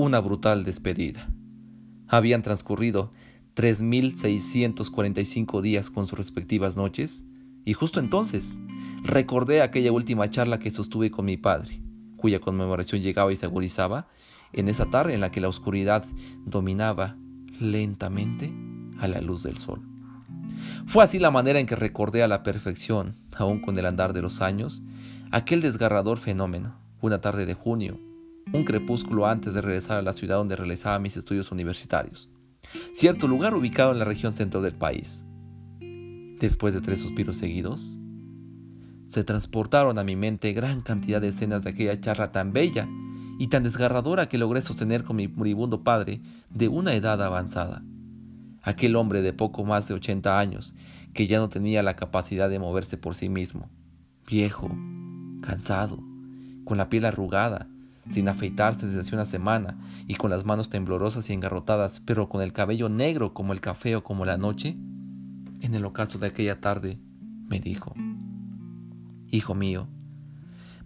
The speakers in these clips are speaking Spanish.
una brutal despedida. Habían transcurrido 3.645 días con sus respectivas noches, y justo entonces recordé aquella última charla que sostuve con mi padre, cuya conmemoración llegaba y se agudizaba en esa tarde en la que la oscuridad dominaba lentamente a la luz del sol. Fue así la manera en que recordé a la perfección, aún con el andar de los años, aquel desgarrador fenómeno, una tarde de junio, un crepúsculo antes de regresar a la ciudad donde realizaba mis estudios universitarios, cierto lugar ubicado en la región centro del país. Después de tres suspiros seguidos, se transportaron a mi mente gran cantidad de escenas de aquella charla tan bella y tan desgarradora que logré sostener con mi moribundo padre de una edad avanzada. Aquel hombre de poco más de 80 años, que ya no tenía la capacidad de moverse por sí mismo, viejo, cansado, con la piel arrugada, sin afeitarse desde hace una semana y con las manos temblorosas y engarrotadas, pero con el cabello negro como el café o como la noche, en el ocaso de aquella tarde, me dijo, Hijo mío,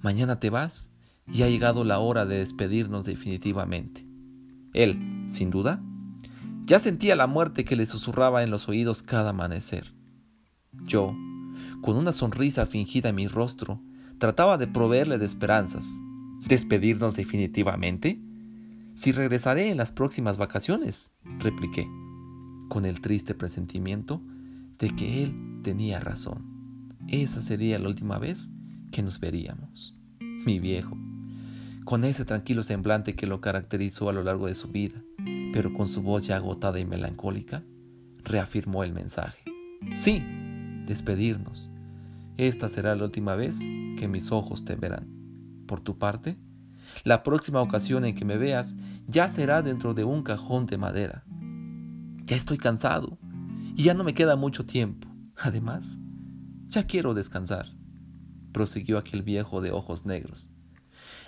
mañana te vas y ha llegado la hora de despedirnos definitivamente. Él, sin duda, ya sentía la muerte que le susurraba en los oídos cada amanecer. Yo, con una sonrisa fingida en mi rostro, trataba de proveerle de esperanzas. ¿Despedirnos definitivamente? Si regresaré en las próximas vacaciones, repliqué, con el triste presentimiento de que él tenía razón. Esa sería la última vez que nos veríamos. Mi viejo, con ese tranquilo semblante que lo caracterizó a lo largo de su vida, pero con su voz ya agotada y melancólica, reafirmó el mensaje. Sí, despedirnos. Esta será la última vez que mis ojos te verán. Por tu parte, la próxima ocasión en que me veas ya será dentro de un cajón de madera. Ya estoy cansado y ya no me queda mucho tiempo. Además, ya quiero descansar, prosiguió aquel viejo de ojos negros.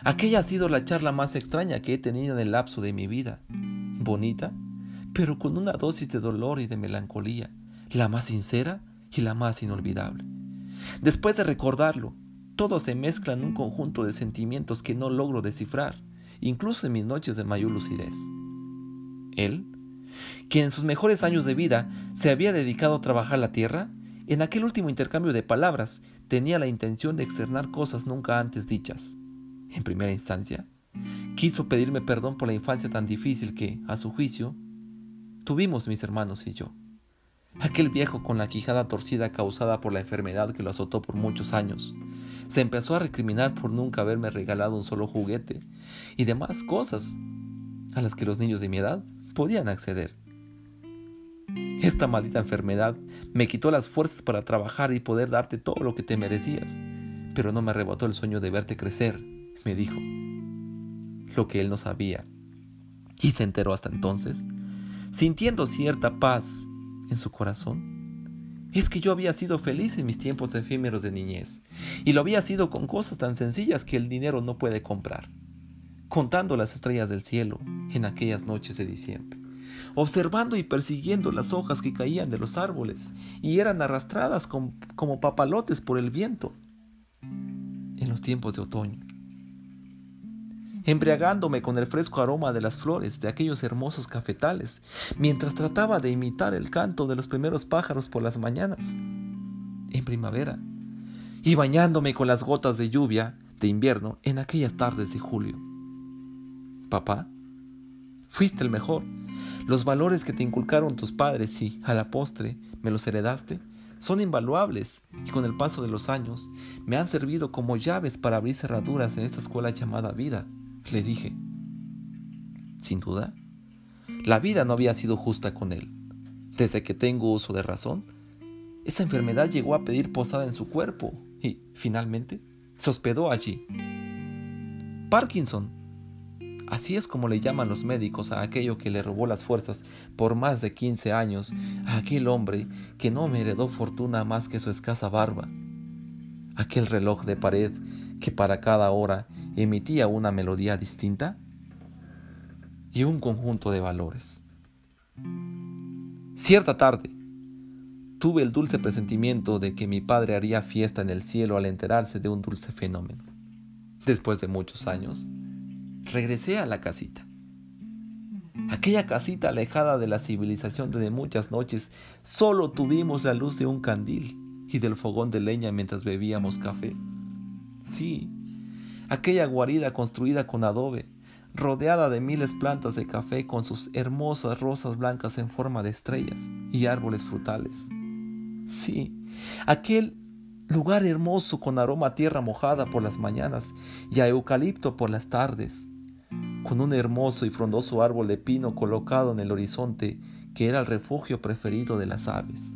Aquella ha sido la charla más extraña que he tenido en el lapso de mi vida. Bonita, pero con una dosis de dolor y de melancolía, la más sincera y la más inolvidable. Después de recordarlo, todo se mezcla en un conjunto de sentimientos que no logro descifrar, incluso en mis noches de mayor lucidez. Él, quien en sus mejores años de vida se había dedicado a trabajar la tierra, en aquel último intercambio de palabras tenía la intención de externar cosas nunca antes dichas en primera instancia, quiso pedirme perdón por la infancia tan difícil que, a su juicio, tuvimos mis hermanos y yo. Aquel viejo con la quijada torcida causada por la enfermedad que lo azotó por muchos años, se empezó a recriminar por nunca haberme regalado un solo juguete y demás cosas a las que los niños de mi edad podían acceder. Esta maldita enfermedad me quitó las fuerzas para trabajar y poder darte todo lo que te merecías, pero no me arrebató el sueño de verte crecer me dijo lo que él no sabía y se enteró hasta entonces, sintiendo cierta paz en su corazón, es que yo había sido feliz en mis tiempos efímeros de niñez y lo había sido con cosas tan sencillas que el dinero no puede comprar, contando las estrellas del cielo en aquellas noches de diciembre observando y persiguiendo las hojas que caían de los árboles y eran arrastradas como papalotes por el viento en los tiempos de otoño embriagándome con el fresco aroma de las flores de aquellos hermosos cafetales, mientras trataba de imitar el canto de los primeros pájaros por las mañanas, en primavera, y bañándome con las gotas de lluvia de invierno en aquellas tardes de julio. Papá, fuiste el mejor. Los valores que te inculcaron tus padres y, a la postre, me los heredaste, son invaluables y con el paso de los años me han servido como llaves para abrir cerraduras en esta escuela llamada vida le dije. Sin duda, la vida no había sido justa con él. Desde que tengo uso de razón, esa enfermedad llegó a pedir posada en su cuerpo y, finalmente, se hospedó allí. Parkinson. Así es como le llaman los médicos a aquello que le robó las fuerzas por más de 15 años a aquel hombre que no me heredó fortuna más que su escasa barba. Aquel reloj de pared que para cada hora emitía una melodía distinta y un conjunto de valores. Cierta tarde, tuve el dulce presentimiento de que mi padre haría fiesta en el cielo al enterarse de un dulce fenómeno. Después de muchos años, regresé a la casita. Aquella casita alejada de la civilización donde muchas noches solo tuvimos la luz de un candil y del fogón de leña mientras bebíamos café. Sí, aquella guarida construida con adobe, rodeada de miles plantas de café con sus hermosas rosas blancas en forma de estrellas y árboles frutales. Sí, aquel lugar hermoso con aroma a tierra mojada por las mañanas y a eucalipto por las tardes, con un hermoso y frondoso árbol de pino colocado en el horizonte que era el refugio preferido de las aves.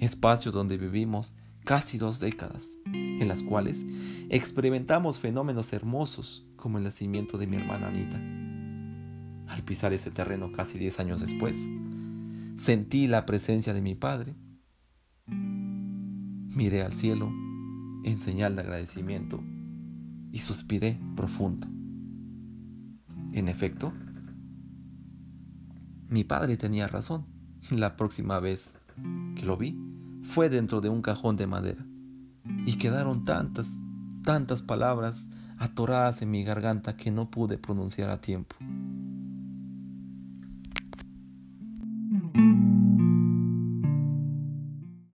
Espacio donde vivimos casi dos décadas, en las cuales experimentamos fenómenos hermosos como el nacimiento de mi hermana Anita. Al pisar ese terreno casi diez años después, sentí la presencia de mi padre. Miré al cielo en señal de agradecimiento y suspiré profundo. En efecto, mi padre tenía razón. La próxima vez que lo vi fue dentro de un cajón de madera. Y quedaron tantas, tantas palabras atoradas en mi garganta que no pude pronunciar a tiempo.